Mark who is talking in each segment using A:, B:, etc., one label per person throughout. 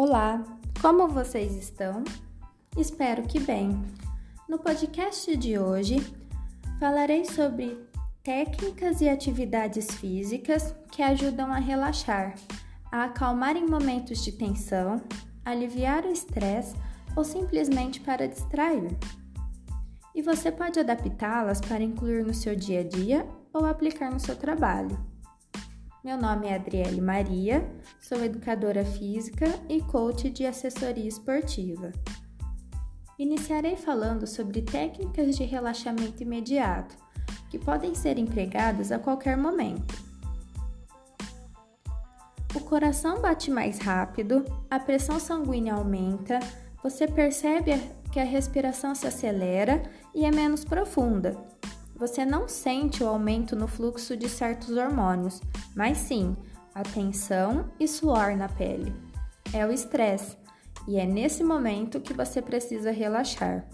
A: Olá, como vocês estão? Espero que bem. No podcast de hoje falarei sobre técnicas e atividades físicas que ajudam a relaxar, a acalmar em momentos de tensão, aliviar o estresse ou simplesmente para distrair. E você pode adaptá-las para incluir no seu dia a dia ou aplicar no seu trabalho. Meu nome é Adriele Maria, sou educadora física e coach de assessoria esportiva. Iniciarei falando sobre técnicas de relaxamento imediato, que podem ser empregadas a qualquer momento. O coração bate mais rápido, a pressão sanguínea aumenta, você percebe que a respiração se acelera e é menos profunda, você não sente o aumento no fluxo de certos hormônios, mas sim a tensão e suor na pele. É o estresse, e é nesse momento que você precisa relaxar.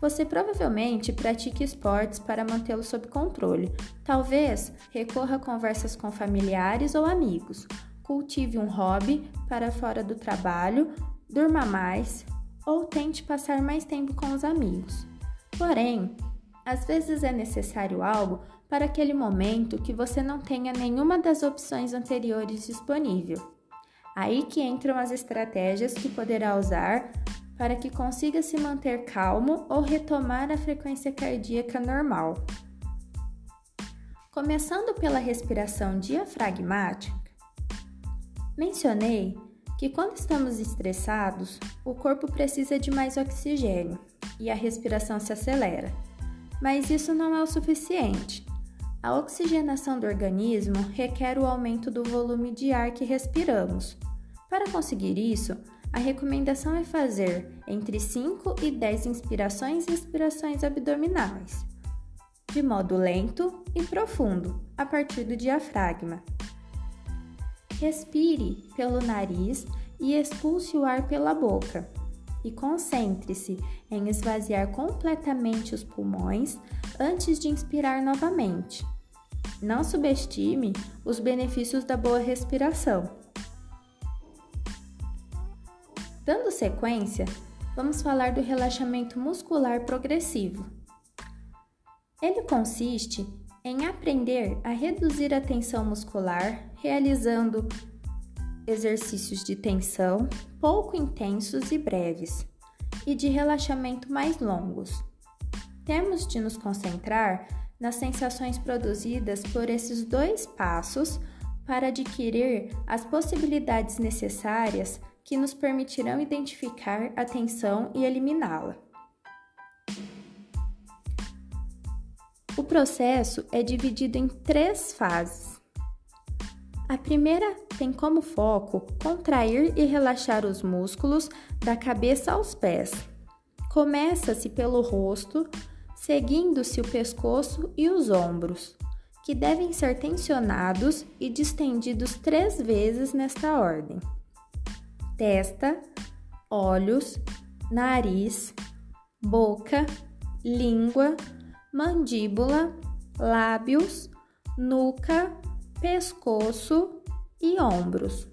A: Você provavelmente pratique esportes para mantê-lo sob controle. Talvez recorra a conversas com familiares ou amigos. Cultive um hobby para fora do trabalho, durma mais ou tente passar mais tempo com os amigos. Porém, às vezes é necessário algo para aquele momento que você não tenha nenhuma das opções anteriores disponível. Aí que entram as estratégias que poderá usar para que consiga se manter calmo ou retomar a frequência cardíaca normal. Começando pela respiração diafragmática, mencionei que quando estamos estressados, o corpo precisa de mais oxigênio e a respiração se acelera. Mas isso não é o suficiente. A oxigenação do organismo requer o aumento do volume de ar que respiramos. Para conseguir isso, a recomendação é fazer entre 5 e 10 inspirações e expirações abdominais, de modo lento e profundo, a partir do diafragma. Respire pelo nariz e expulse o ar pela boca e concentre-se em esvaziar completamente os pulmões antes de inspirar novamente. Não subestime os benefícios da boa respiração. Dando sequência, vamos falar do relaxamento muscular progressivo. Ele consiste em aprender a reduzir a tensão muscular realizando exercícios de tensão pouco intensos e breves, e de relaxamento mais longos. Temos de nos concentrar nas sensações produzidas por esses dois passos para adquirir as possibilidades necessárias que nos permitirão identificar a tensão e eliminá-la. O processo é dividido em três fases. A primeira tem como foco contrair e relaxar os músculos da cabeça aos pés. Começa-se pelo rosto, seguindo-se o pescoço e os ombros, que devem ser tensionados e distendidos três vezes nesta ordem: testa, olhos, nariz, boca, língua, mandíbula, lábios, nuca pescoço e ombros.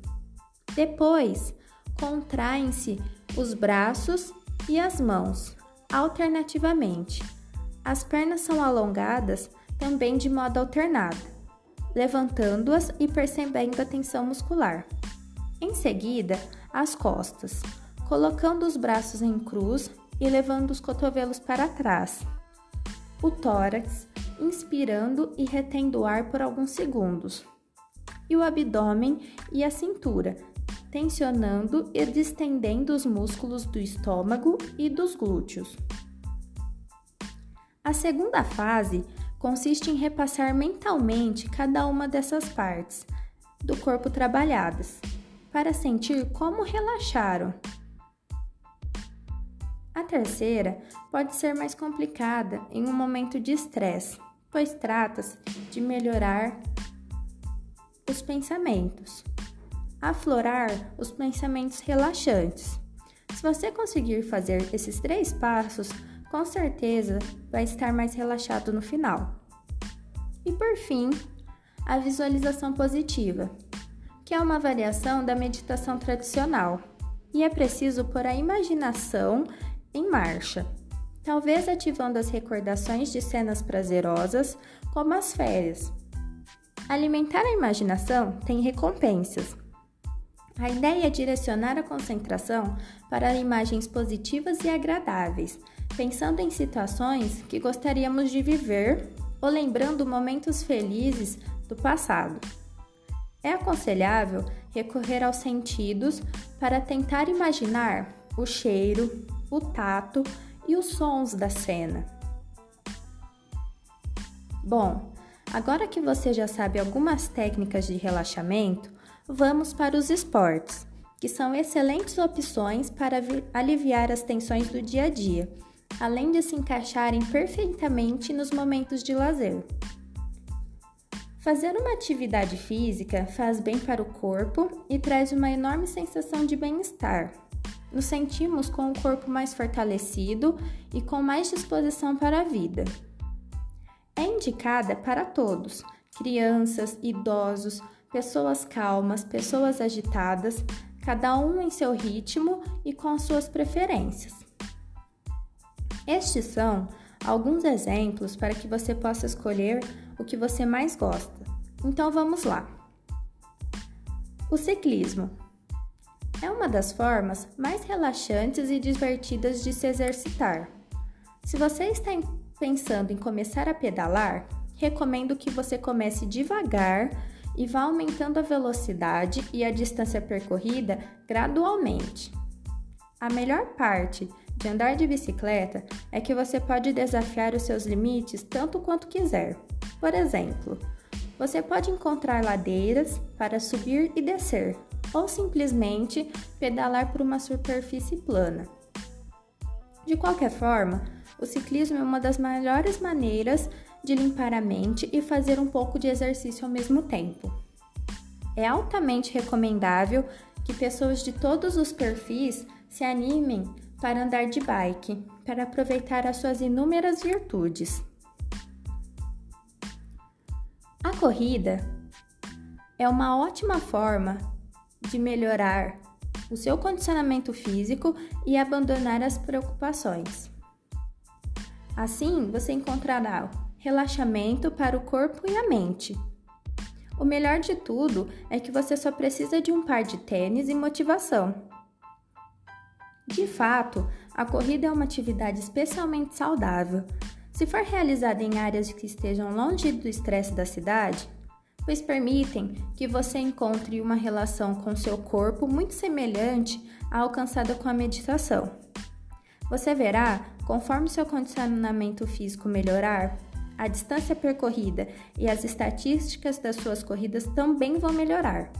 A: Depois, contraem-se os braços e as mãos, alternativamente. As pernas são alongadas também de modo alternado, levantando-as e percebendo a tensão muscular. Em seguida, as costas, colocando os braços em cruz e levando os cotovelos para trás. O tórax, inspirando e retendo o ar por alguns segundos, e o abdômen e a cintura, tensionando e distendendo os músculos do estômago e dos glúteos. A segunda fase consiste em repassar mentalmente cada uma dessas partes do corpo trabalhadas, para sentir como relaxaram. A terceira pode ser mais complicada em um momento de estresse, pois trata-se de melhorar os pensamentos, aflorar os pensamentos relaxantes. Se você conseguir fazer esses três passos, com certeza vai estar mais relaxado no final. E por fim, a visualização positiva. que é uma variação da meditação tradicional, e é preciso pôr a imaginação em marcha, talvez ativando as recordações de cenas prazerosas, como as férias. Alimentar a imaginação tem recompensas. A ideia é direcionar a concentração para imagens positivas e agradáveis, pensando em situações que gostaríamos de viver ou lembrando momentos felizes do passado. É aconselhável recorrer aos sentidos para tentar imaginar o cheiro, o tato e os sons da cena. Bom, agora que você já sabe algumas técnicas de relaxamento, vamos para os esportes, que são excelentes opções para aliviar as tensões do dia a dia, além de se encaixarem perfeitamente nos momentos de lazer. Fazer uma atividade física faz bem para o corpo e traz uma enorme sensação de bem-estar. Nos sentimos com o corpo mais fortalecido e com mais disposição para a vida. É indicada para todos: crianças, idosos, pessoas calmas, pessoas agitadas, cada um em seu ritmo e com suas preferências. Estes são alguns exemplos para que você possa escolher o que você mais gosta. Então vamos lá. O ciclismo é uma das formas mais relaxantes e divertidas de se exercitar. Se você está pensando em começar a pedalar, recomendo que você comece devagar e vá aumentando a velocidade e a distância percorrida gradualmente. A melhor parte de andar de bicicleta é que você pode desafiar os seus limites tanto quanto quiser. Por exemplo, você pode encontrar ladeiras para subir e descer, ou simplesmente pedalar por uma superfície plana. De qualquer forma, o ciclismo é uma das melhores maneiras de limpar a mente e fazer um pouco de exercício ao mesmo tempo. É altamente recomendável que pessoas de todos os perfis se animem para andar de bike, para aproveitar as suas inúmeras virtudes. A corrida é uma ótima forma de melhorar o seu condicionamento físico e abandonar as preocupações. Assim, você encontrará relaxamento para o corpo e a mente. O melhor de tudo é que você só precisa de um par de tênis e motivação. De fato, a corrida é uma atividade especialmente saudável se for realizada em áreas que estejam longe do estresse da cidade, pois permitem que você encontre uma relação com seu corpo muito semelhante à alcançada com a meditação. Você verá, conforme seu condicionamento físico melhorar, a distância percorrida e as estatísticas das suas corridas também vão melhorar.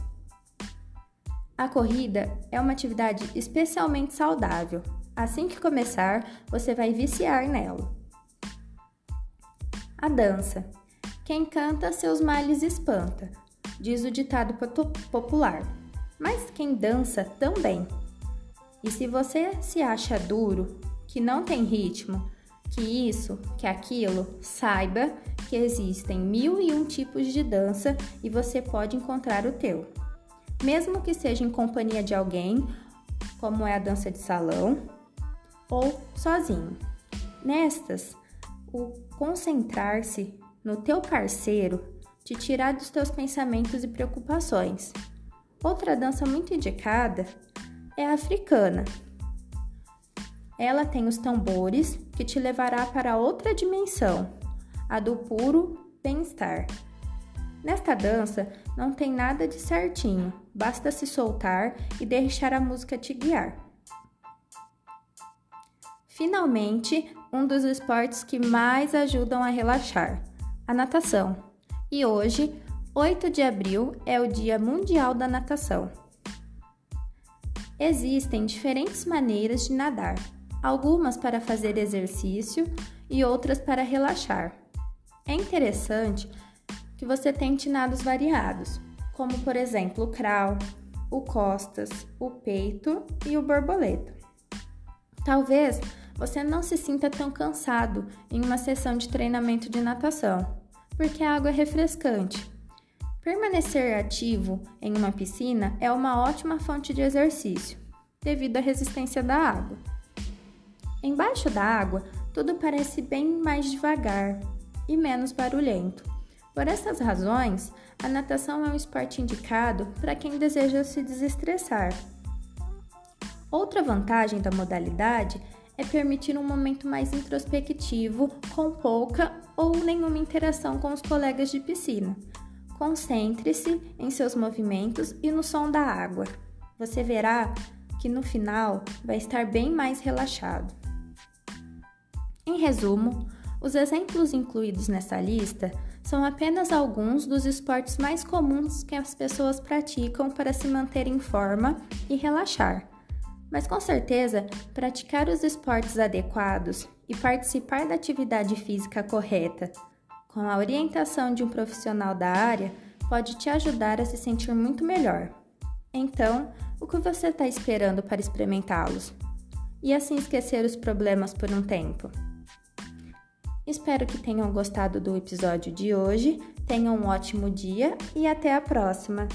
A: A corrida é uma atividade especialmente saudável. Assim que começar, você vai viciar nela. A dança. Quem canta seus males espanta, diz o ditado popular. Mas quem dança também. E se você se acha duro, que não tem ritmo, que isso, que aquilo, saiba que existem mil e um tipos de dança e você pode encontrar o teu. Mesmo que seja em companhia de alguém, como é a dança de salão, ou sozinho. Nestas, o concentrar-se no teu parceiro te tirar dos teus pensamentos e preocupações. Outra dança muito indicada é a africana. Ela tem os tambores que te levará para outra dimensão, a do puro bem-estar. Nesta dança não tem nada de certinho, basta se soltar e deixar a música te guiar. Finalmente, um dos esportes que mais ajudam a relaxar, a natação. E hoje, 8 de abril, é o Dia Mundial da Natação. Existem diferentes maneiras de nadar, algumas para fazer exercício e outras para relaxar. É interessante que você tente nados variados, como por exemplo o crawl, o costas, o peito e o borboleta. Talvez você não se sinta tão cansado em uma sessão de treinamento de natação, porque a água é refrescante. Permanecer ativo em uma piscina é uma ótima fonte de exercício, devido à resistência da água. Embaixo da água, tudo parece bem mais devagar e menos barulhento. Por essas razões, a natação é um esporte indicado para quem deseja se desestressar. Outra vantagem da modalidade é permitir um momento mais introspectivo, com pouca ou nenhuma interação com os colegas de piscina. Concentre-se em seus movimentos e no som da água. Você verá que no final vai estar bem mais relaxado. Em resumo, os exemplos incluídos nessa lista são apenas alguns dos esportes mais comuns que as pessoas praticam para se manter em forma e relaxar. Mas com certeza, praticar os esportes adequados e participar da atividade física correta, com a orientação de um profissional da área, pode te ajudar a se sentir muito melhor. Então, o que você está esperando para experimentá-los? E assim esquecer os problemas por um tempo? Espero que tenham gostado do episódio de hoje, tenham um ótimo dia e até a próxima!